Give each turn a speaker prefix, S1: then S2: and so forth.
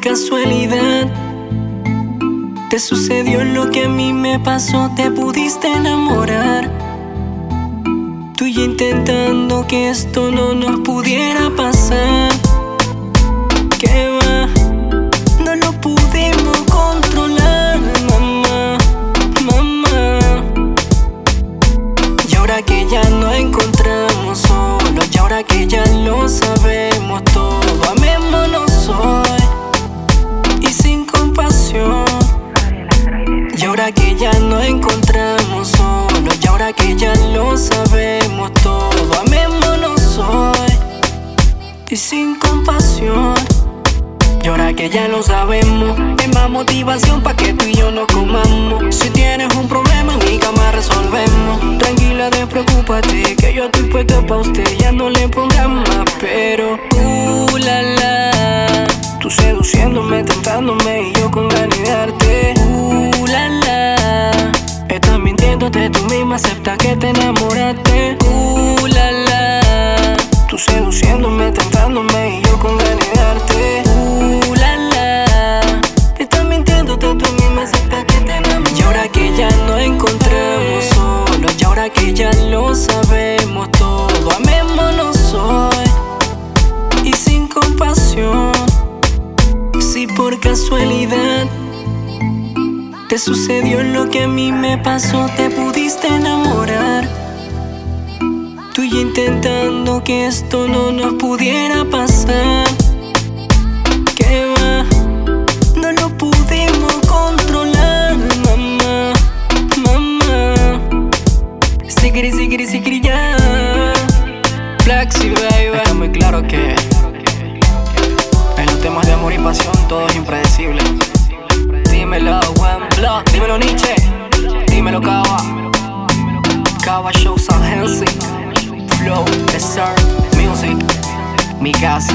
S1: casualidad te sucedió lo que a mí me pasó, te pudiste enamorar. Tú y intentando que esto no nos pudiera pasar. ¿Qué va? No lo pudimos controlar, mamá, mamá. Y ahora que ya no encontramos solo, y ahora que ya lo sabemos y sin compasión. Y ahora que ya lo sabemos, hay más motivación para que tú y yo nos comamos. Si tienes un problema en mi cama resolvemos. Tranquila, despreocúpate, que yo estoy puesto pa' usted. Ya no le pongas más, pero uh, la la. Tú seduciéndome, tentándome y yo con ganas de darte. Uh, la la. Estás mintiéndote tú misma, acepta que te enamoraste. Uh, casualidad te sucedió lo que a mí me pasó, te pudiste enamorar. Tú y intentando que esto no nos pudiera pasar. ¿Qué va? No lo pudimos controlar, mamá, mamá. Sikiri, sikiri, sikiri, ya. Flexi, baby.
S2: Está muy claro que pasión todo es impredecible. Dímelo, buen blog, dímelo Nietzsche, dímelo Cava. Cava Show San Helsing, Flow, Desert, Music, mi casa.